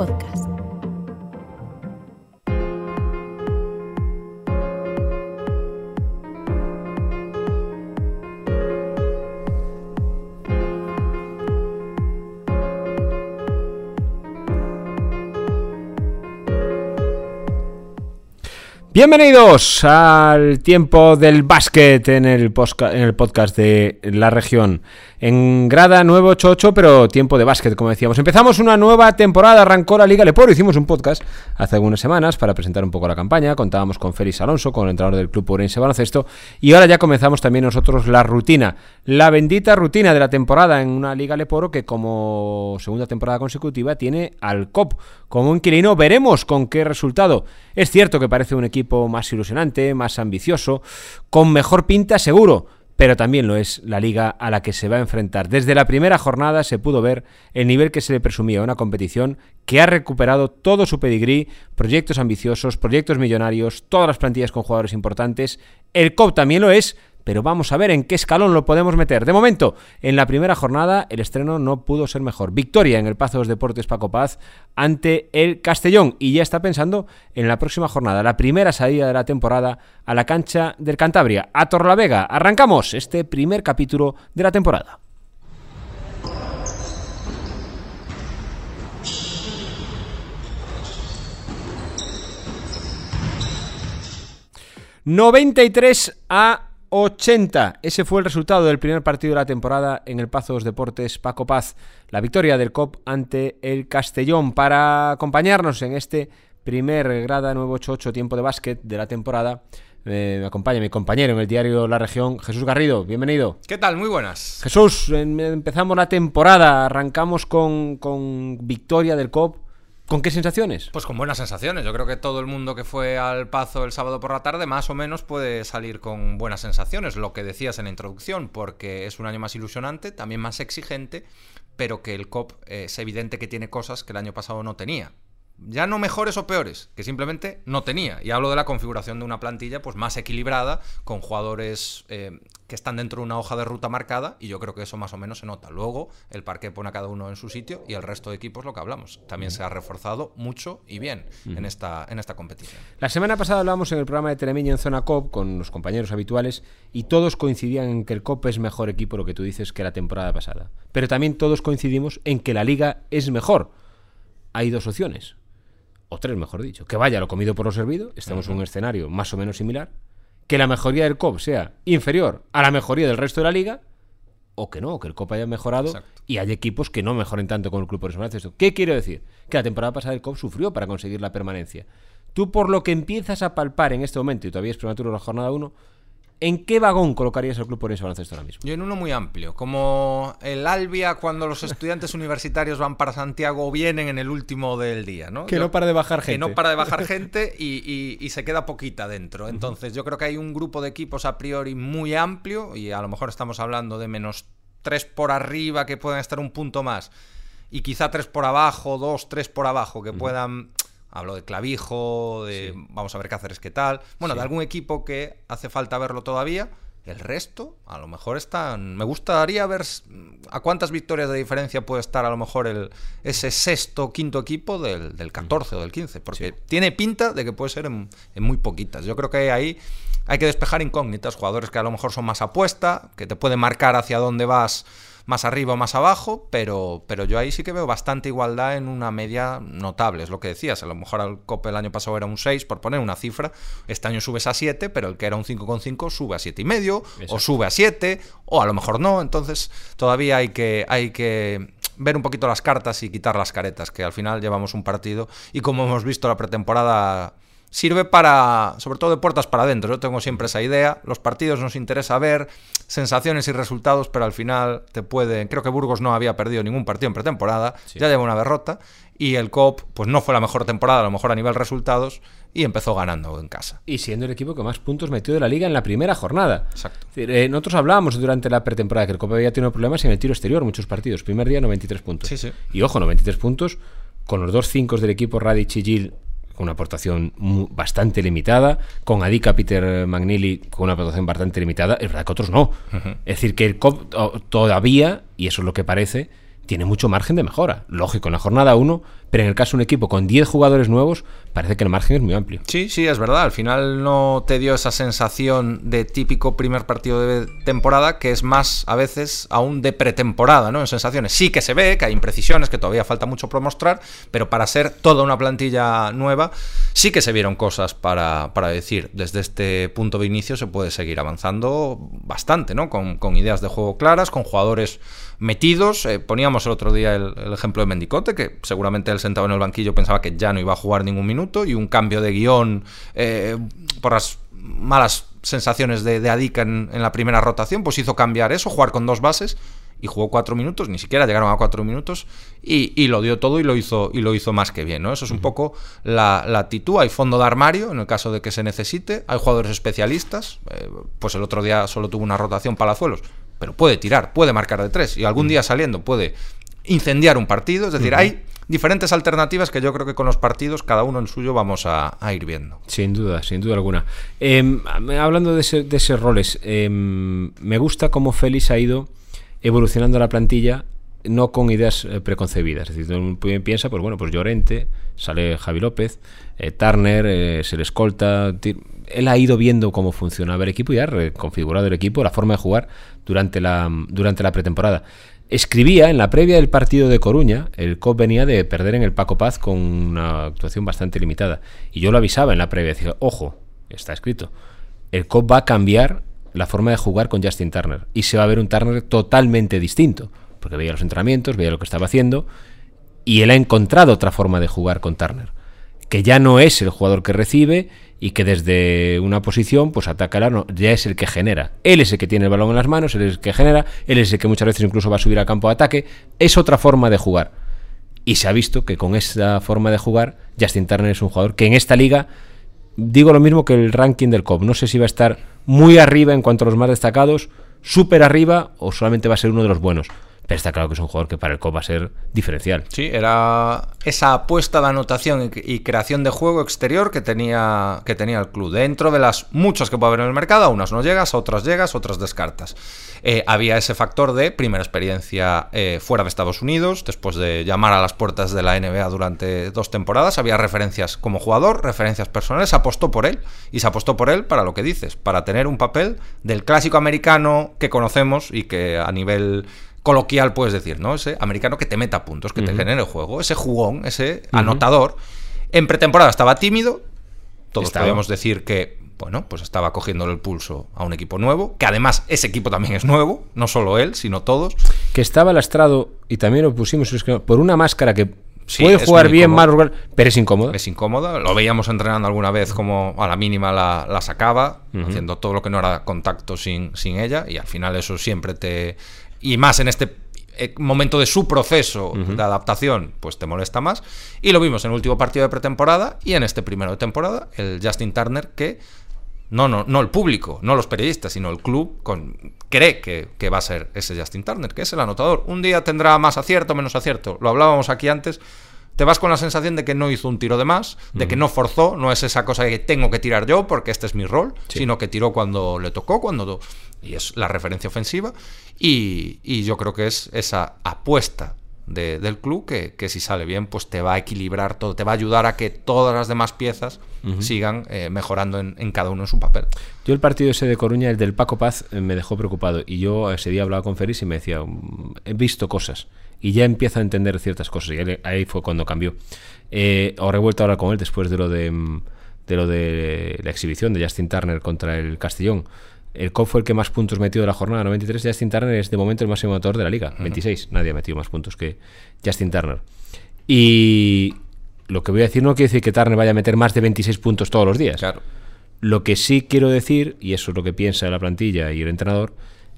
podcast. Bienvenidos al tiempo del básquet en el, podcast de la región. En grada 988, pero tiempo de básquet, como decíamos. Empezamos una nueva temporada, arrancó la Liga Leporo. Hicimos un podcast hace algunas semanas para presentar un poco la campaña. Contábamos con Félix Alonso, con el entrenador del Club Orense Baloncesto. Y ahora ya comenzamos también nosotros la rutina, la bendita rutina de la temporada en una Liga Leporo que, como segunda temporada consecutiva, tiene al COP como inquilino. Veremos con qué resultado. Es cierto que parece un equipo más ilusionante, más ambicioso, con mejor pinta seguro, pero también lo es la liga a la que se va a enfrentar. Desde la primera jornada se pudo ver el nivel que se le presumía, una competición que ha recuperado todo su pedigrí, proyectos ambiciosos, proyectos millonarios, todas las plantillas con jugadores importantes. El COP también lo es, pero vamos a ver en qué escalón lo podemos meter. De momento, en la primera jornada, el estreno no pudo ser mejor. Victoria en el Pazo de los Deportes Paco Paz ante el Castellón y ya está pensando en la próxima jornada, la primera salida de la temporada a la cancha del Cantabria, a Torlavega. Arrancamos este primer capítulo de la temporada. ...93 a 80. Ese fue el resultado del primer partido de la temporada en el Pazo de los Deportes Paco Paz. La victoria del COP ante el Castellón. Para acompañarnos en este primer grada 988 tiempo de básquet de la temporada, eh, me acompaña mi compañero en el diario La Región, Jesús Garrido. Bienvenido. ¿Qué tal? Muy buenas. Jesús, em- empezamos la temporada, arrancamos con, con victoria del COP. ¿Con qué sensaciones? Pues con buenas sensaciones. Yo creo que todo el mundo que fue al Pazo el sábado por la tarde más o menos puede salir con buenas sensaciones, lo que decías en la introducción, porque es un año más ilusionante, también más exigente, pero que el COP eh, es evidente que tiene cosas que el año pasado no tenía. Ya no mejores o peores, que simplemente no tenía. Y hablo de la configuración de una plantilla pues más equilibrada, con jugadores eh, que están dentro de una hoja de ruta marcada, y yo creo que eso más o menos se nota. Luego, el parque pone a cada uno en su sitio y el resto de equipos lo que hablamos. También se ha reforzado mucho y bien en, esta, en esta competición. La semana pasada hablábamos en el programa de Telemiño en Zona COP con los compañeros habituales y todos coincidían en que el COP es mejor equipo, lo que tú dices, que la temporada pasada. Pero también todos coincidimos en que la liga es mejor. Hay dos opciones, o tres mejor dicho. Que vaya lo comido por lo servido, estamos en un escenario más o menos similar. Que la mejoría del COP sea inferior a la mejoría del resto de la liga, o que no, que el COP haya mejorado Exacto. y hay equipos que no mejoren tanto con el club por eso. ¿Qué quiero decir? Que la temporada pasada el COP sufrió para conseguir la permanencia. Tú, por lo que empiezas a palpar en este momento, y todavía es prematuro la jornada 1, ¿en qué vagón colocarías al club por ese baloncesto ahora mismo? Yo en uno muy amplio, como el Albia cuando los estudiantes universitarios van para Santiago o vienen en el último del día, ¿no? Que Yo- no para de bajar Que gente. no para de bajar gente y, y- y se queda poquita dentro. Entonces yo creo que hay un grupo de equipos a priori muy amplio y a lo mejor estamos hablando de menos tres por arriba que puedan estar un punto más y quizá tres por abajo, dos, tres por abajo que puedan... Hablo de clavijo, de vamos a ver Cáceres qué tal. Bueno, de algún equipo que hace falta verlo todavía. El resto, a lo mejor están. Me gustaría ver a cuántas victorias de diferencia puede estar a lo mejor el, ese sexto, quinto equipo del, del 14 o del 15. Porque tiene pinta de que puede ser en, en muy poquitas. Yo creo que ahí hay que despejar incógnitas. Jugadores que a lo mejor son más apuesta, que te pueden marcar hacia dónde vas más arriba o más abajo, pero, pero yo ahí sí que veo bastante igualdad en una media notable, es lo que decías, a lo mejor el COPE el año pasado era un 6, por poner una cifra, este año subes a 7, pero el que era un 5,5 sube a 7,5, y medio, o sube a 7, o a lo mejor no, entonces todavía hay que, hay que ver un poquito las cartas y quitar las caretas, que al final llevamos un partido, y como hemos visto la pretemporada sirve para, sobre todo de puertas para adentro. Yo tengo siempre esa idea. Los partidos nos interesa ver sensaciones y resultados, pero al final te pueden. Creo que Burgos no había perdido ningún partido en pretemporada, ya lleva una derrota. Y el COP, pues no fue la mejor temporada, a lo mejor a nivel resultados, y empezó ganando en casa. Y siendo el equipo que más puntos metió de la liga en la primera jornada. Exacto. Es decir, eh, nosotros hablábamos durante la pretemporada que el Copa había tenido problemas en el tiro exterior, muchos partidos. Primer día, 93 puntos. Sí, sí. Y ojo, 93 puntos con los dos cinco del equipo Radic y Gil con una aportación bastante limitada, con Adika Peter Magnili con una aportación bastante limitada. Es verdad que otros no. Es decir, que el COP to- todavía, y eso es lo que parece, tiene mucho margen de mejora. Lógico, en la jornada 1, pero en el caso de un equipo con 10 jugadores nuevos, parece que el margen es muy amplio. Sí, sí, es verdad. Al final no te dio esa sensación de típico primer partido de temporada, que es más a veces aún de pretemporada, ¿no? En sensaciones. Sí que se ve, que hay imprecisiones, que todavía falta mucho por mostrar, pero para ser toda una plantilla nueva, sí que se vieron cosas para, para decir, desde este punto de inicio se puede seguir avanzando bastante, ¿no? Con, ideas de juego claras, con jugadores metidos. Eh, poníamos el otro día el, ejemplo de Mendicote, que seguramente él sentado en el banquillo pensaba que ya no iba a jugar ningún minuto, y un cambio de guion eh, por las malas sensaciones de, de Adica en, la primera rotación, pues hizo cambiar eso, jugar con dos bases. Y jugó cuatro minutos, ni siquiera llegaron a cuatro minutos, y, lo dio todo y lo hizo, y lo hizo más que bien. ¿no? Eso es un poco la, actitud. Hay fondo de armario en el caso de que se necesite. Hay jugadores especialistas. Eh, pues el otro día solo tuvo una rotación Palazuelos pero puede tirar, puede marcar de tres y algún día saliendo puede incendiar un partido. Es decir, hay diferentes alternativas que yo creo que con los partidos, cada uno en suyo, vamos a, ir viendo. Sin duda, sin duda alguna. Em, hablando de, ese, de esos roles, em, me gusta cómo Félix ha ido evolucionando la plantilla no con ideas eh, preconcebidas. Es decir, uno piensa, pues bueno, pues Llorente, sale Javi López, eh, Turner, eh, se le escolta. Él ha ido viendo cómo funcionaba el equipo y ha reconfigurado el equipo, la forma de jugar durante la, durante la pretemporada. Escribía en la previa del partido de Coruña, el COP venía de perder en el Paco Paz con una actuación bastante limitada. Y yo lo avisaba en la previa, decía, ojo, está escrito, el COP va a cambiar la forma de jugar con Justin Turner y se va a ver un Turner totalmente distinto porque veía los entrenamientos, veía lo que estaba haciendo, y él ha encontrado otra forma de jugar con Turner, que ya no es el jugador que recibe y que desde una posición pues ataca el ya es el que genera. Él es el que tiene el balón en las manos, él es el que genera, él es el que muchas veces incluso va a subir al campo de ataque, es otra forma de jugar. Y se ha visto que con esa forma de jugar, Justin Turner es un jugador que en esta liga, digo lo mismo que el ranking del COP, no sé si va a estar muy arriba en cuanto a los más destacados, súper arriba o solamente va a ser uno de los buenos pero está claro que es un jugador que para el COP va a ser diferencial. Sí, era esa apuesta de anotación y creación de juego exterior que tenía, que tenía el club. Dentro de las muchas que puede haber en el mercado, a unas no llegas, a otras llegas, a otras descartas. Eh, había ese factor de primera experiencia eh, fuera de Estados Unidos, después de llamar a las puertas de la NBA durante dos temporadas. Había referencias como jugador, referencias personales, se apostó por él. Y se apostó por él para lo que dices, para tener un papel del clásico americano que conocemos y que a nivel coloquial puedes decir, ¿no? Ese americano que te meta puntos, que te genere juego, ese jugón, ese anotador. En pretemporada estaba tímido, todos podíamos decir que, bueno, pues estaba cogiéndole el pulso a un equipo nuevo, que además ese equipo también es nuevo, no solo él, sino todos. Que estaba lastrado, y también lo pusimos por una máscara que puede jugar bien, mal, pero es incómoda. Es incómoda. Lo veíamos entrenando alguna vez como a la mínima la, sacaba, haciendo todo lo que no era contacto sin, sin ella, y al final eso siempre te y más en este eh, momento de su proceso de adaptación, pues te molesta más. Y lo vimos en el último partido de pretemporada y en este primero de temporada, el Justin Turner, que no, no, no el público, no los periodistas, sino el club con, cree que, que, va a ser ese Justin Turner, que es el anotador. Un día tendrá más acierto, menos acierto. Lo hablábamos aquí antes te vas con la sensación de que no hizo un tiro de más, de que no forzó, no es esa cosa de que tengo que tirar yo porque este es mi rol, sino que tiró cuando le tocó, cuando y es la referencia ofensiva, y, yo creo que es esa apuesta del club que, si sale bien pues te va a equilibrar todo, te va a ayudar a que todas las demás piezas sigan eh, mejorando en, cada uno en su papel. Yo el partido ese de Coruña, el del Paco Paz, eh, me dejó preocupado y yo ese día hablaba con Feris y me decía, mm, he visto cosas y ya empieza a entender ciertas cosas. Y ahí fue cuando cambió. Eh, ahora he vuelto a hablar con él después de lo de, mm, de lo de la exhibición de Justin Turner contra el Castellón. El COP fue el que más puntos metió de la jornada 93. Justin Turner es de momento el máximo motor de la liga, 26. Nadie ha metido más puntos que Justin Turner. Y lo que voy a decir no quiere decir que Turner vaya a meter más de 26 puntos todos los días. Claro. Lo que sí quiero decir, y eso es lo que piensa la plantilla y el entrenador,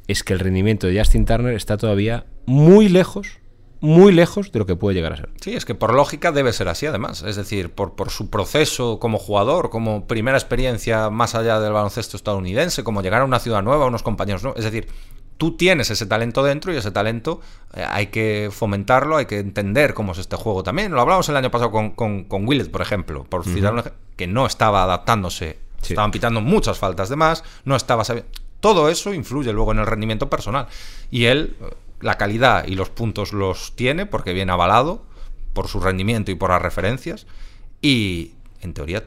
es que el rendimiento de Justin Turner está todavía muy lejos muy lejos de lo que puede llegar a ser. Sí, es que por lógica debe ser así además. Es decir, por, por su proceso como jugador, como primera experiencia más allá del baloncesto estadounidense, como llegar a una ciudad nueva, a unos compañeros nuevos. Es decir, tú tienes ese talento dentro y ese talento eh, hay que fomentarlo, hay que entender cómo es este juego también. Lo hablamos el año pasado con, con, Willett, por ejemplo, por que no estaba adaptándose. Estaban pitando muchas faltas de más, no estaba sabiendo. Todo eso influye luego en el rendimiento personal. Y él la calidad y los puntos los tiene porque viene avalado por su rendimiento y por las referencias. Y en teoría,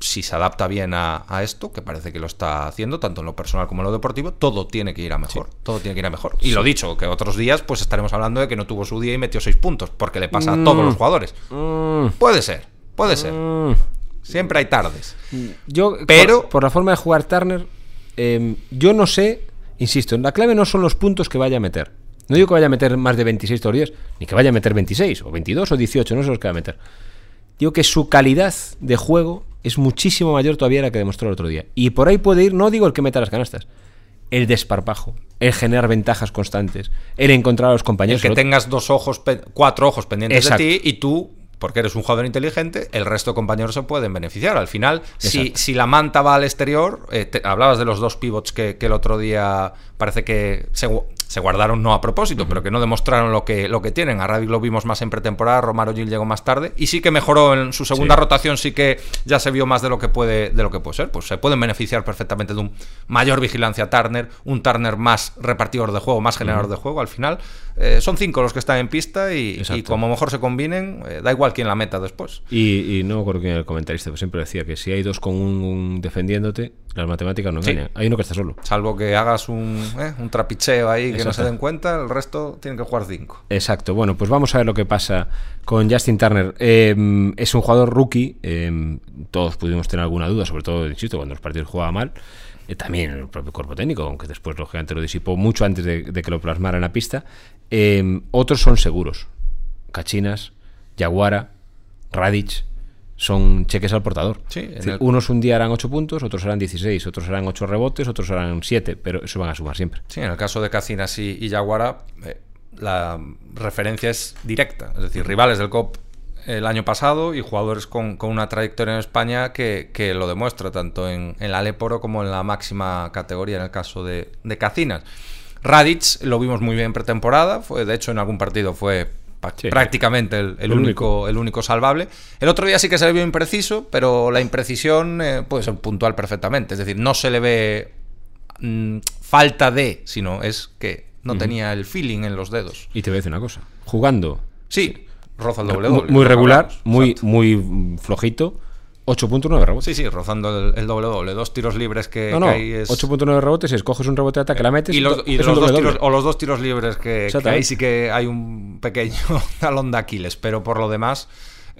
si se adapta bien a, esto, que parece que lo está haciendo, tanto en lo personal como en lo deportivo, todo tiene que ir a mejor. Todo tiene que ir a mejor. Y lo dicho, que otros días, pues estaremos hablando de que no tuvo su día y metió seis puntos, porque le pasa a todos los mm. jugadores. Mm. Puede ser, puede ser. Mm. Siempre hay tardes. Yo, pero por, la forma de jugar Turner, em, yo no sé, insisto, la clave no son los puntos que vaya a meter. No digo que vaya a meter más de 26 todos los días, ni que vaya a meter 26, o 22, o 18, no sé los que va a meter. Digo que su calidad de juego es muchísimo mayor todavía la que demostró el otro día. Y por ahí puede ir, no digo el que meta las canastas, el desparpajo, el generar ventajas constantes, el encontrar a los compañeros. El que tengas dos ojos, cuatro ojos pendientes de ti y tú porque eres un jugador inteligente, el resto de compañeros se pueden beneficiar. Al final, si, si, la manta va al exterior, eh, hablabas de los dos pivots que, que, el otro día parece que se, se guardaron no a propósito, pero que no demostraron lo que, lo que tienen. A Radic lo vimos más en pretemporada, Romaro Gil llegó más tarde y sí que mejoró en su segunda rotación, sí que ya se vio más de lo que puede de lo que puede ser. Pues se pueden beneficiar perfectamente de un mayor vigilancia Turner, un Turner más repartidor de juego, más generador de juego. Al final eh, son cinco los que están en pista y, como mejor se combinen, eh, da igual quién la meta después. Y, no creo que el comentarista siempre decía que si hay dos con un, defendiéndote, las matemáticas no engañan. Hay uno que está solo. Salvo que hagas un, eh, un trapicheo ahí que no se den cuenta, el resto tienen que jugar 5. Exacto. Bueno, pues vamos a ver lo que pasa con Justin Turner. Em, es un jugador rookie. Em, todos pudimos tener alguna duda, sobre todo, insisto, cuando los partidos jugaba mal. Eh, también el propio cuerpo técnico, aunque después lógicamente lo disipó mucho antes de, que lo plasmara en la pista. Em, otros son seguros. Cachinas, Yaguara, Radic, son cheques al portador. Unos un día harán 8 puntos, otros harán 16, otros harán 8 rebotes, otros harán 7, pero eso van a sumar siempre. Sí, en el caso de Cacinas y, y Yaguara, eh, la referencia es directa, es decir, rivales del COP el año pasado y jugadores con, una trayectoria en España que, lo demuestra, tanto en, en, la Leporo como en la máxima categoría, en el caso de, de Cacinas. Radic lo vimos muy bien en pretemporada, fue, de hecho en algún partido fue prácticamente el, único, el único salvable. El otro día sí que se le vio impreciso, pero la imprecisión eh, puede ser puntual perfectamente. Es decir, no se le ve mm, falta de, sino es que no tenía el feeling en los dedos. Y te voy a decir una cosa, jugando. Sí, roza el doble, Muy regular, muy, muy flojito 8.9 rebotes. Sí, sí, rozando el, doble doble. Dos tiros libres que, no, no, hay es... 8.9 rebotes, escoges un rebote de ataque, la metes y los, dos tiros, o los dos tiros libres que, que ahí sí que hay un pequeño talón de Aquiles, pero por lo demás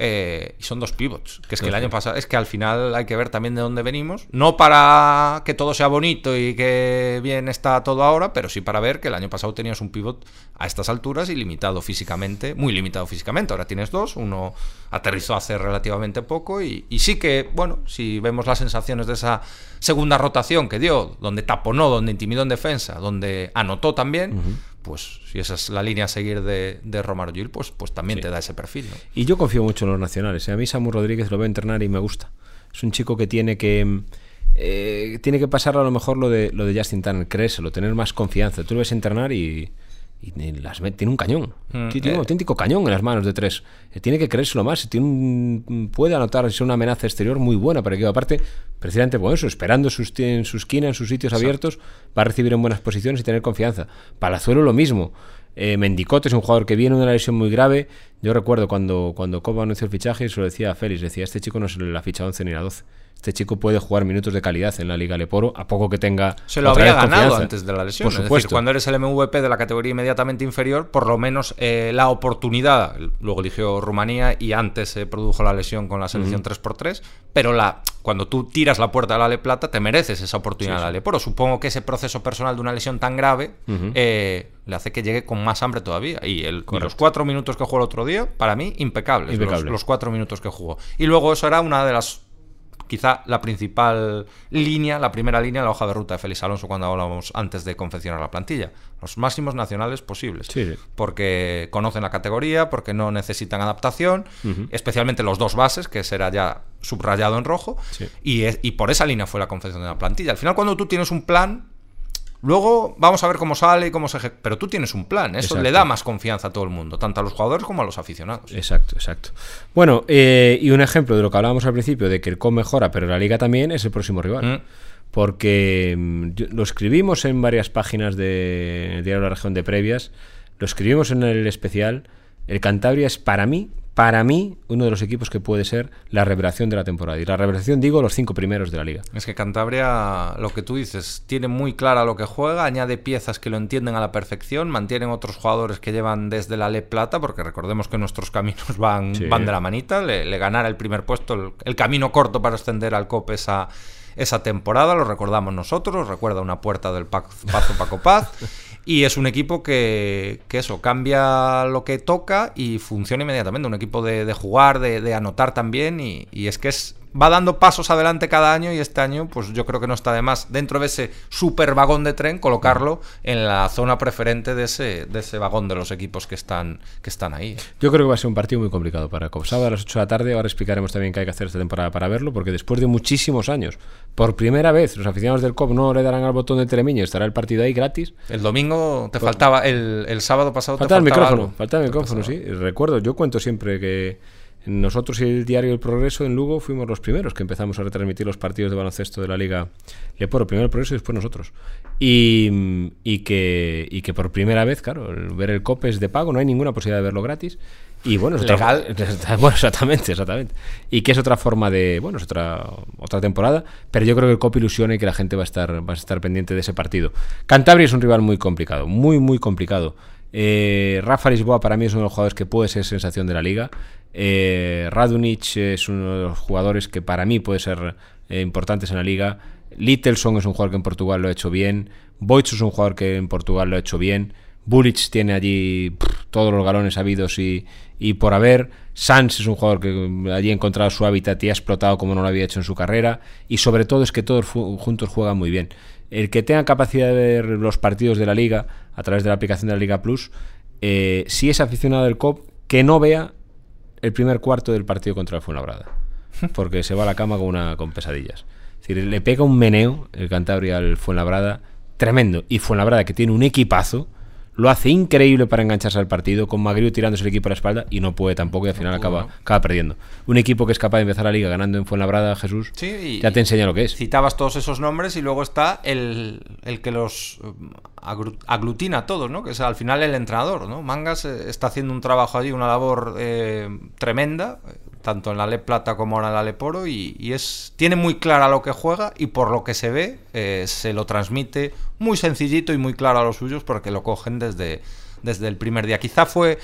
eh, y son dos pivots. Que es que el año pasado, es que al final hay que ver también de dónde venimos. No para que todo sea bonito y que bien está todo ahora, pero sí para ver que el año pasado tenías un pivot a estas alturas y limitado físicamente, muy limitado físicamente. Ahora tienes dos, uno aterrizó hace relativamente poco y, sí que, bueno, si vemos las sensaciones de esa segunda rotación que dio, donde taponó, donde intimidó en defensa, donde anotó también pues si esa es la línea a seguir de, de Romaro Gil, pues, pues también te da ese perfil. Y yo confío mucho en los nacionales. ¿eh? A mí Samu Rodríguez lo veo entrenar y me gusta. Es un chico que tiene que... Eh, tiene que pasar a lo mejor lo de, lo de Justin Turner, creérselo, tener más confianza. Tú lo ves entrenar y, y las, tiene un cañón. Mm, tiene un eh. auténtico cañón en las manos de tres. Eh, tiene que creérselo más. Tiene puede anotar una amenaza exterior muy buena para que aparte, precisamente por eso, esperando sus, en su esquina, en sus sitios abiertos, va a recibir en buenas posiciones y tener confianza. Palazuelo lo mismo. Eh, Mendicote es un jugador que viene de una lesión muy grave. Yo recuerdo cuando, cuando Copa anunció el fichaje, se lo decía a Félix, decía, este chico no es la ficha 11 ni la 12 este chico puede jugar minutos de calidad en la Liga Leporo, a poco que tenga. Se lo había ganado antes de la lesión. Por supuesto. Es decir, cuando eres el MVP de la categoría inmediatamente inferior, por lo menos eh, la oportunidad. Luego eligió Rumanía y antes se produjo la lesión con la selección 3x3. Pero la, cuando tú tiras la puerta de la Le Plata, te mereces esa oportunidad de la Leporo. Supongo que ese proceso personal de una lesión tan grave eh, le hace que llegue con más hambre todavía. Y, el, los cuatro minutos que jugó el otro día, para mí, impecables. Impecable. los cuatro minutos que jugó. Y luego eso era una de las quizá la principal línea, la primera línea, la hoja de ruta de Félix Alonso cuando hablábamos antes de confeccionar la plantilla. Los máximos nacionales posibles. Porque conocen la categoría, porque no necesitan adaptación, especialmente los dos bases, que será ya subrayado en rojo, y, y por esa línea fue la confección de la plantilla. Al final, cuando tú tienes un plan, Luego vamos a ver cómo sale y cómo se Pero tú tienes un plan, eso le da más confianza a todo el mundo, tanto a los jugadores como a los aficionados. Exacto, exacto. Bueno, eh, y un ejemplo de lo que hablábamos al principio, de que el COM mejora, pero la liga también, es el próximo rival. Mm. Porque mm, lo escribimos en varias páginas de Diario de la Región de Previas. lo escribimos en el especial, el Cantabria es para mí para mí, uno de los equipos que puede ser la revelación de la temporada. Y la revelación, digo, los cinco primeros de la liga. Es que Cantabria, lo que tú dices, tiene muy clara lo que juega, añade piezas que lo entienden a la perfección, mantienen otros jugadores que llevan desde la Le Plata, porque recordemos que nuestros caminos van, van de la manita. Le, ganara el primer puesto, el, camino corto para ascender al COP esa, esa temporada, lo recordamos nosotros, recuerda una puerta del Pazo Paco Paz. Y es un equipo que, que, eso, cambia lo que toca y funciona inmediatamente. Un equipo de, de jugar, de, de, anotar también. Y, y, es que es va dando pasos adelante cada año y este año pues yo creo que no está de más dentro de ese super vagón de tren colocarlo en la zona preferente de ese, de ese vagón de los equipos que están, que están ahí. Yo creo que va a ser un partido muy complicado para Cop. Sábado a las 8 de la tarde, ahora explicaremos también qué hay que hacer esta temporada para verlo, porque después de muchísimos años, por primera vez, los aficionados del COP no le darán al botón de Telemiño, estará el partido ahí gratis. El domingo te faltaba, el, el, sábado pasado te faltaba el micrófono, faltaba el micrófono, sí. Recuerdo, yo cuento siempre que nosotros y el diario El Progreso en Lugo fuimos los primeros que empezamos a retransmitir los partidos de baloncesto de la Liga Leporo. Primero el Progreso y después nosotros. Y, y, que, y que por primera vez, claro, ver el COPE es de pago, no hay ninguna posibilidad de verlo gratis. Y bueno, es legal. Otra, bueno, exactamente, exactamente. Y que es otra forma de, bueno, es otra otra temporada, pero yo creo que el COP ilusiona y que la gente va a estar va a estar pendiente de ese partido. Cantabria es un rival muy complicado, muy muy complicado. Eh, Rafa Lisboa para mí es uno de los jugadores que puede ser sensación de la liga. Eh, Radunic es uno de los jugadores que para mí puede ser eh, importantes en la liga. Littleson es un jugador que en Portugal lo ha hecho bien. Boitz es un jugador que en Portugal lo ha hecho bien. Bulic tiene allí todos los galones habidos y, por haber. Sanz es un jugador que allí ha encontrado su hábitat y ha explotado como no lo había hecho en su carrera. Y sobre todo es que todos juntos juegan muy bien. El que tenga capacidad de ver los partidos de la liga a través de la aplicación de la Liga Plus, eh, si es aficionado del COP, que no vea el primer cuarto del partido contra el Fuenlabrada, porque se va a la cama con, una, con pesadillas. Es decir, le pega un meneo el Cantabria al Fuenlabrada tremendo. Y Fuenlabrada, que tiene un equipazo, lo hace increíble para engancharse al partido, con Magriu tirándose el equipo a la espalda y no puede tampoco y al final acaba, acaba perdiendo. Un equipo que es capaz de empezar la liga ganando en Fuenlabrada, Jesús, sí, ya te enseña lo que es. Citabas todos esos nombres y luego está el, el que los aglutina a todos, ¿no? que es al final el entrenador. ¿no? Mangas eh, está haciendo un trabajo allí, una labor eh, tremenda, tanto en la Le Plata como ahora en la Le Poro, y, y, es, tiene muy clara lo que juega y por lo que se ve eh, se lo transmite muy sencillito y muy claro a los suyos porque lo cogen desde, desde el primer día. Quizá fue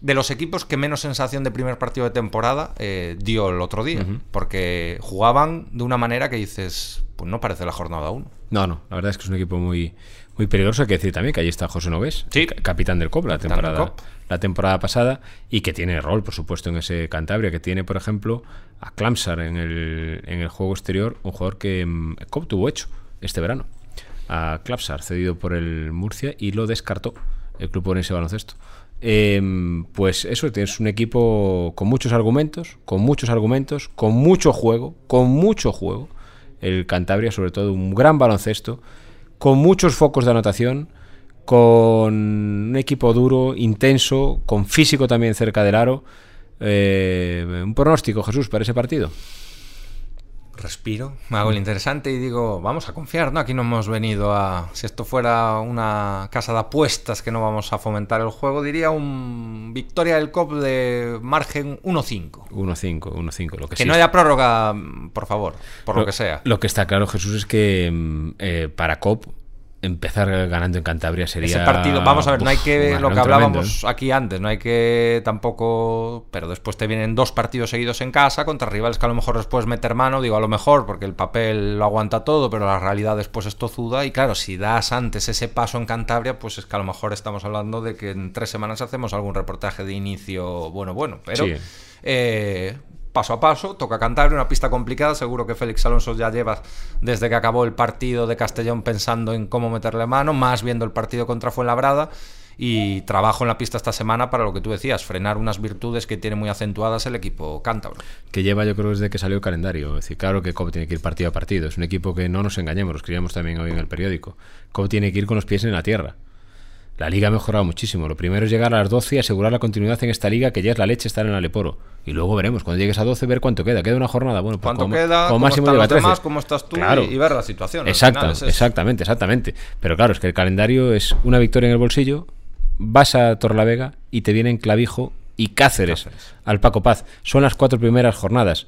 de los equipos que menos sensación de primer partido de temporada eh, dio el otro día, uh -huh. porque jugaban de una manera que dices, pues no parece la jornada 1. No, no, la verdad es que es un equipo muy, muy peligroso. Hay que decir también que allí está José Noves, sí. capitán del COP la temporada, COP. la temporada pasada, y que tiene rol, por supuesto, en ese Cantabria, que tiene, por ejemplo, a Clamsar en el, en el juego exterior, un jugador que um, COP tuvo hecho este verano. A Clamsar, cedido por el Murcia, y lo descartó el club orense baloncesto. Eh, pues eso, tienes un equipo con muchos argumentos, con muchos argumentos, con mucho juego, con mucho juego. El Cantabria, sobre todo, un gran baloncesto, con muchos focos de anotación, con un equipo duro, intenso, con físico también cerca del aro. Eh, un pronóstico, Jesús, para ese partido respiro, me hago el interesante y digo, vamos a confiar, ¿no? Aquí no hemos venido a... Si esto fuera una casa de apuestas que no vamos a fomentar el juego, diría un victoria del COP de margen 1-5. 1-5, 1-5, lo que Que sí no haya prórroga, por favor, por lo, lo, que sea. Lo que está claro, Jesús, es que eh, para COP empezar ganando en Cantabria sería ese partido vamos a ver Uf, no hay que lo que hablábamos tremendo, ¿eh? aquí antes no hay que tampoco pero después te vienen dos partidos seguidos en casa contra rivales que a lo mejor después meter mano digo a lo mejor porque el papel lo aguanta todo pero la realidad después es tozuda y claro si das antes ese paso en Cantabria pues es que a lo mejor estamos hablando de que en tres semanas hacemos algún reportaje de inicio bueno bueno pero sí. eh, paso a paso, toca Cantabria, una pista complicada, seguro que Félix Alonso ya lleva desde que acabó el partido de Castellón pensando en cómo meterle mano, más viendo el partido contra Fuenlabrada y trabajo en la pista esta semana para lo que tú decías, frenar unas virtudes que tiene muy acentuadas el equipo cántabro. Que lleva yo creo desde que salió el calendario, es decir, claro que Cobb tiene que ir partido a partido, es un equipo que no nos engañemos, lo escribíamos también hoy en el periódico, Cobb tiene que ir con los pies en la tierra. La liga ha mejorado muchísimo. Lo primero es llegar a las 12 y asegurar la continuidad en esta liga, que ya es la leche estar en Aleporo. Y luego veremos, cuando llegues a 12, ver cuánto queda. Queda una jornada. Bueno, pues ¿Cuánto como, queda? Como ¿Cómo máximo están los 13. demás? ¿Cómo estás tú? Claro. Y, y, ver la situación. Exacta, es exactamente, exactamente. Pero claro, es que el calendario es una victoria en el bolsillo, vas a Torlavega y te vienen Clavijo y Cáceres, Cáceres. al Paco Paz. Son las cuatro primeras jornadas.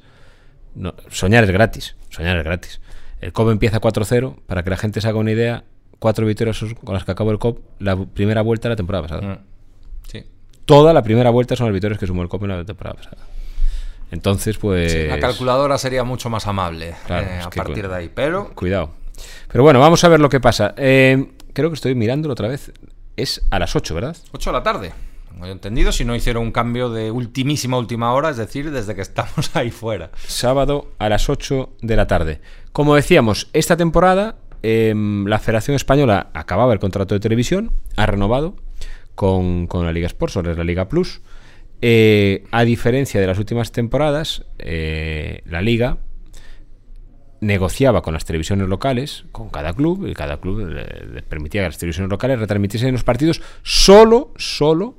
No, soñar es gratis, soñar es gratis. El COP empieza 4-0, para que la gente se haga una idea, cuatro victorias con las que acabó el COP la primera vuelta de la temporada pasada. Mm. Sí. Toda la primera vuelta son las victorias que sumó el COP en la temporada pasada. Entonces, pues... Sí, la calculadora sería mucho más amable Claro, eh, a partir de ahí. Pero Cuidado. Pero bueno, vamos a ver lo que pasa. Eh, creo que estoy mirándolo otra vez. Es a las 8, ¿verdad? 8 de la tarde. Tengo yo entendido, si no hicieron un cambio de ultimísima última hora, es decir, desde que estamos ahí fuera. Sábado a las 8 de la tarde. Como decíamos, esta temporada em, la Federación Española acababa el contrato de televisión, ha renovado con, con la Liga Sports, ahora es la Liga Plus. Eh, a diferencia de las últimas temporadas, eh, la Liga negociaba con las televisiones locales, con cada club, y cada club le, le permitía que las televisiones locales retransmitiesen los partidos solo, solo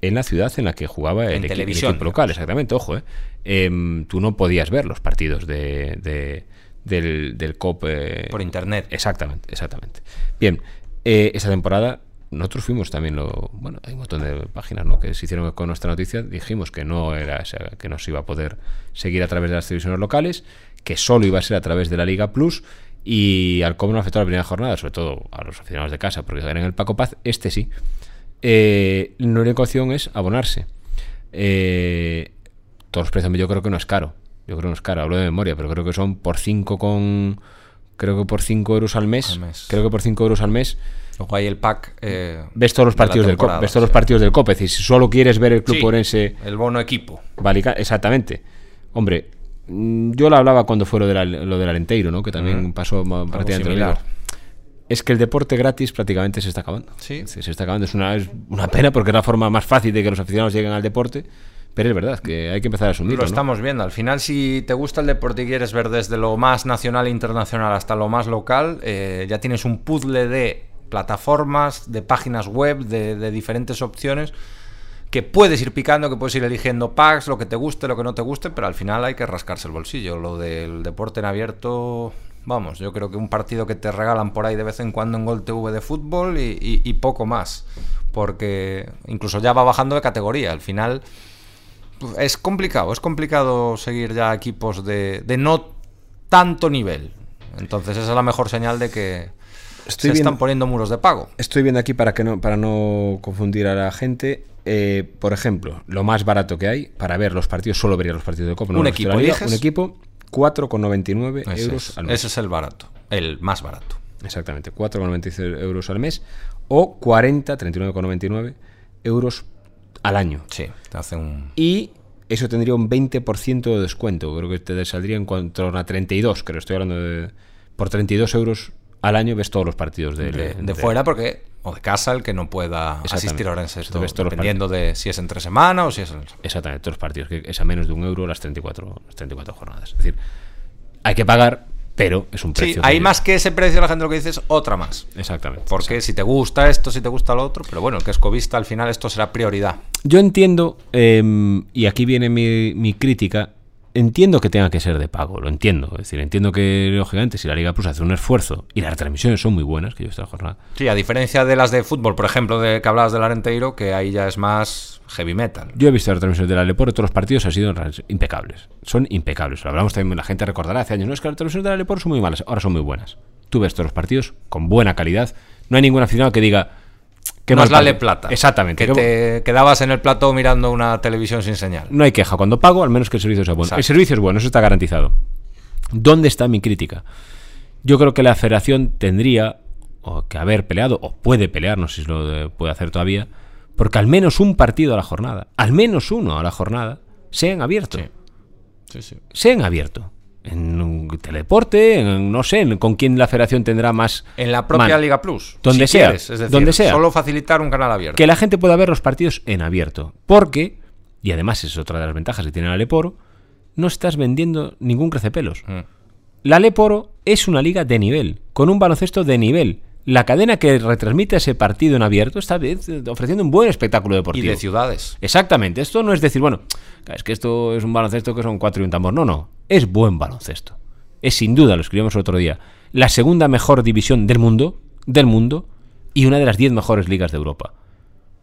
en la ciudad en la que jugaba el, En equipo local, exactamente, ojo, eh. Em, tú no podías ver los partidos de, de- del, del COP eh, Por internet. Exactamente, exactamente. Bien, esa temporada nosotros fuimos también lo bueno hay un montón de páginas ¿no? que se hicieron con nuestra noticia dijimos que no era o sea, que no se iba a poder seguir a través de las televisiones locales que solo iba a ser a través de la Liga Plus y al cómo no afectó la primera jornada sobre todo a los aficionados de casa porque eran el Paco Paz este sí eh, la única opción es abonarse eh, todos los precios yo creo que no es caro yo creo que no es caro hablo de memoria pero creo que son por 5 con creo que por 5 euros al mes, Al mes. creo que por 5 euros al mes Luego hay el pack. eh, ves todos los de partidos del COP temporada, ves todos los partidos del COP es decir si solo quieres ver el club Sí, orense El bono equipo. Valica- exactamente hombre mm, yo lo hablaba cuando fue lo, de la- lo del Alenteiro ¿no? que también Ujú. pasó ma- prácticamente lo es que el deporte gratis prácticamente se está acabando Sí. Se está acabando es una, es una pena porque es la forma más fácil de que los aficionados lleguen al deporte pero es verdad que hay que empezar a asumirlo Lo ¿no? estamos viendo. Al final, si te gusta el deporte y quieres ver desde lo más nacional e internacional hasta lo más local, eh, ya tienes un puzzle de plataformas, de páginas web, de, de diferentes opciones que puedes ir picando, que puedes ir eligiendo packs, lo que te guste, lo que no te guste, pero al final hay que rascarse el bolsillo. Lo del deporte en abierto, vamos, yo creo que un partido que te regalan por ahí de vez en cuando en Gol TV de fútbol y, y- y poco más. Porque incluso ya va bajando de categoría. Al final es complicado, es complicado seguir ya equipos de, de no tanto nivel. Entonces esa es la mejor señal de que Estoy se están poniendo muros de pago. Estoy viendo aquí para que no para no confundir a la gente. eh, por ejemplo, lo más barato que hay para ver los partidos, solo vería los partidos de Copa. no Un equipo, Liga. Un equipo, 4,99 Ese euros es, al mes. ese es el barato, el más barato. Exactamente, 4,96 euros al mes o 40, 39,99 euros al año. Sí, hace un... Y eso tendría un 20% de descuento. Creo que te saldría en cuanto a 32, creo. Estoy hablando de. Por 32 euros al año ves todos los partidos De, fuera, porque... O de casa, el que no pueda asistir ahora en sexto, dependiendo de si es entre semana o si es... en- Exactamente, todos los partidos, que es a menos de un euro las 34, las 34 jornadas. Es decir, hay que pagar, pero es un Sí, precio. hay de- más que ese precio, la gente lo que dice es otra más. Exactamente. Porque si te gusta esto, si te gusta lo otro, pero bueno, el que es covista, al final esto será prioridad. Yo entiendo, eh, y aquí viene mi, mi crítica, entiendo que tenga que ser de pago, lo entiendo. Es decir, entiendo que, lógicamente, si la Liga Plus hace un esfuerzo y las transmisiones son muy buenas, que yo esta jornada, Sí, a diferencia de las de fútbol, por ejemplo, de que hablabas del Arenteiro, que ahí ya es más heavy metal. Yo he visto las transmisiones de la Leporo, todos los partidos han sido impecables. Son impecables. Lo hablamos también, la gente recordará hace años, no es que las transmisiones de la son muy malas, ahora son muy buenas. Tú ves todos los partidos con buena calidad. No hay ningún aficionado que diga que no es la Le Plata. Exactamente. Que te quedabas en el plató mirando una televisión sin señal. No hay queja. Cuando pago, al menos que el servicio sea bueno. Exacto. El servicio es bueno, eso está garantizado. ¿Dónde está mi crítica? Yo creo que la federación tendría o que haber peleado, o puede pelear, no sé si lo de- puede hacer todavía, porque al menos un partido a la jornada, al menos uno a la jornada, sea en abierto. Sí. Sí, sí. Sea en abierto. En un teleporte, en, no sé, en- con quién la federación tendrá más. En la propia. Liga Plus. Donde si sea, quieres, es decir, donde sea. Solo facilitar un canal abierto. Que la gente pueda ver los partidos en abierto. Porque, y además es otra de las ventajas que tiene la Leporo, no estás vendiendo ningún crecepelos. Mm. La Leporo es una liga de nivel, con un baloncesto de nivel. La cadena que retransmite ese partido en abierto está ofreciendo un buen espectáculo Y deportivo. de ciudades. Exactamente, esto no es decir, bueno, es que esto es un baloncesto que son cuatro y un tambor. No, no, es buen baloncesto. Es sin duda, lo escribimos el otro día, la segunda mejor división del mundo, del mundo, y una de las diez mejores ligas de Europa.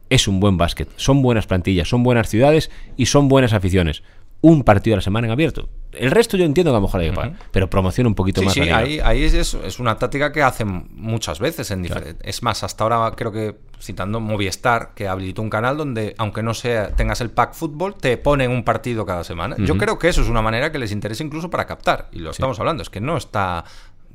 es un buen básquet. Son buenas plantillas, son buenas ciudades y son buenas aficiones. Un partido a la semana en abierto. El resto yo entiendo que a lo mejor hay que pagar, pero promociona un poquito Sí, más. sí, la ahí, ahí es, es una táctica que hacen muchas veces. En difere- Es más, hasta ahora creo que, citando Movistar, que habilitó un canal donde, aunque no sea tengas el pack fútbol, te ponen un partido cada semana. Yo creo que eso es una manera que les interesa incluso para captar. Y lo estamos hablando, es que no está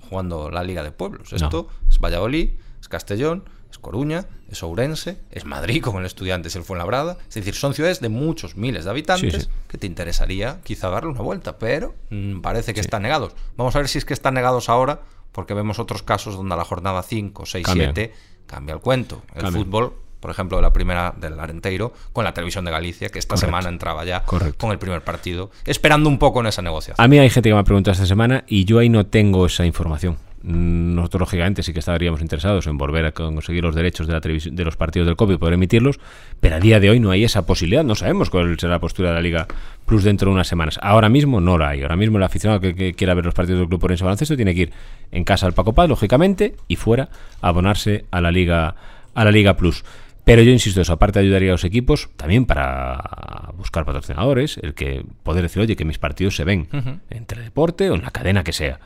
jugando la Liga de Pueblos. No. Esto es Valladolid, es Castellón, Coruña, es Ourense, es Madrid con el Estudiantes y el Fuenlabrada. Es decir, son ciudades de muchos miles de habitantes Sí, sí. que te interesaría quizá darle una vuelta, pero mm, parece que están negados. Vamos a ver si es que están negados ahora, porque vemos otros casos donde a la jornada 5, 6, Cambian. 7 cambia el cuento. El Cambian. fútbol, por ejemplo, la primera del Arenteiro, con la televisión de Galicia, que esta Correcto. semana entraba ya Correcto. con el primer partido, esperando un poco en esa negociación. A mí hay gente que me ha preguntado esta semana y yo ahí no tengo esa información. Mm, Nosotros, lógicamente, sí que estaríamos interesados en volver a conseguir los derechos de, la televisión, de los partidos del COP y poder emitirlos, pero a día de hoy no hay esa posibilidad. No sabemos cuál será la postura de la Liga Plus dentro de unas semanas. Ahora mismo no la hay. Ahora mismo el aficionado que, que quiera ver los partidos del Club Orense Baloncesto tiene que ir en casa al Paco Paz, lógicamente, y fuera a abonarse a la Liga, a la Liga Plus. Pero yo insisto, eso aparte ayudaría a los equipos también para buscar patrocinadores, el que poder decir, oye, que mis partidos se ven en Teledeporte o en la cadena que sea.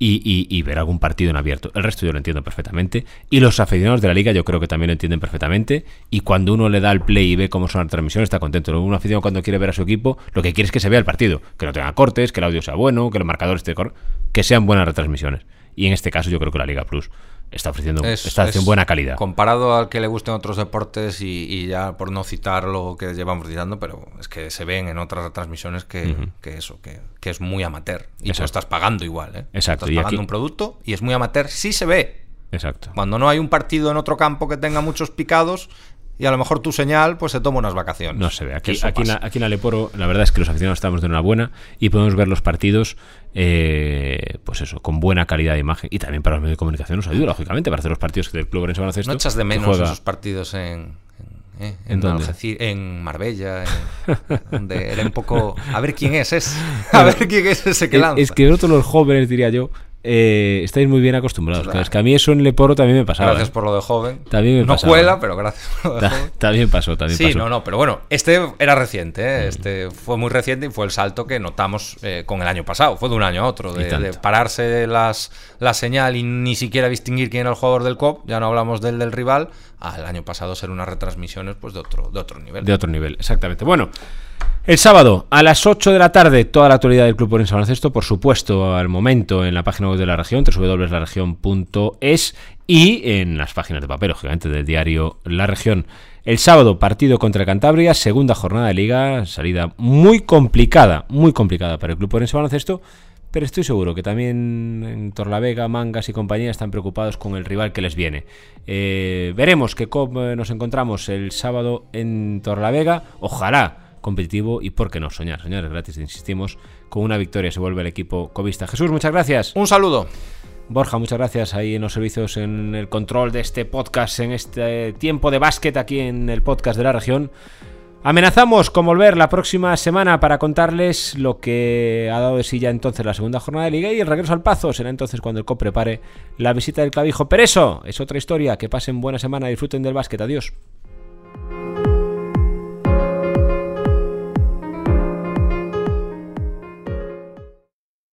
Y, y- y ver algún partido en abierto. El resto yo lo entiendo perfectamente. Y los aficionados de la liga yo creo que también lo entienden perfectamente. Y cuando uno le da el play y ve cómo son las transmisiones, está contento. Un aficionado cuando quiere ver a su equipo, lo que quiere es que se vea el partido. Que no tenga cortes, que el audio sea bueno, que el marcador esté cor- que sean buenas retransmisiones. Y en este caso yo creo que la Liga Plus está ofreciendo, Es- está es buena calidad. Comparado al que le gusten otros deportes y, y ya por no citar lo que llevamos citando, pero es que se ven en otras retransmisiones que, que eso, que, que es muy amateur. Y tú estás pagando igual, ¿eh? Exacto, Estás y pagando aquí- un producto y es muy amateur, sí se ve. Exacto. Cuando no hay un partido en otro campo que tenga muchos picados y a lo mejor tu señal pues se toma unas vacaciones. No se ve. Aquí, aquí, en la, pasa. aquí en Aleporo, la verdad es que los aficionados estamos de enhorabuena y podemos ver los partidos, eh, pues eso, con buena calidad de imagen. Y también para los medios de comunicación nos ayuda, lógicamente, para hacer los partidos del Club Orense Baloncesto. ¿No echas de que menos juega- esos partidos en, en, eh, ¿En en, en Marbella? en- donde era un poco... A ver quién es ese. A ver quién es ese que Es- lanza. Es que vosotros los jóvenes, diría yo, eh, estáis muy bien acostumbrados. Claro. Es que a mí eso en Leporo también me pasaba. Gracias ¿eh? por lo de joven. También me no pasaba. cuela, pero gracias por lo de Ta- joven. También pasó, también Sí, pasó. no, no, pero bueno, este era reciente, Mm. ¿eh? este fue muy reciente y fue el salto que notamos eh, con el año pasado, fue de un año a otro, de, de pararse las, la señal y ni siquiera distinguir quién era el jugador del COP, ya no hablamos del del rival, al año pasado ser unas retransmisiones pues de otro, de otro nivel. De otro nivel, exactamente. Bueno, el sábado a las 8 de la tarde, toda la actualidad del Club Orense Baloncesto, por supuesto, al momento en la página web de la región, www.laregion.es y en las páginas de papel, lógicamente, del diario La Región. El sábado, partido contra Cantabria, segunda jornada de liga, salida muy complicada, muy complicada para el Club Orense Baloncesto, pero estoy seguro que también en Torlavega, Mangas y compañía están preocupados con el rival que les viene. Eh, veremos eh, nos encontramos el sábado en Torlavega. Ojalá competitivo y por qué no soñar. Soñar es gratis, insistimos. Con una victoria se vuelve el equipo covista. Jesús, muchas gracias. Un saludo. Borja, muchas gracias ahí en los servicios, en el control de este podcast, en este tiempo de básquet aquí en el podcast de la región. Amenazamos con volver la próxima semana para contarles lo que ha dado de sí ya entonces la segunda jornada de liga y el regreso al Pazo será entonces cuando el COP prepare la visita del clavijo. Pero eso es otra historia. Que pasen buena semana, disfruten del básquet. Adiós.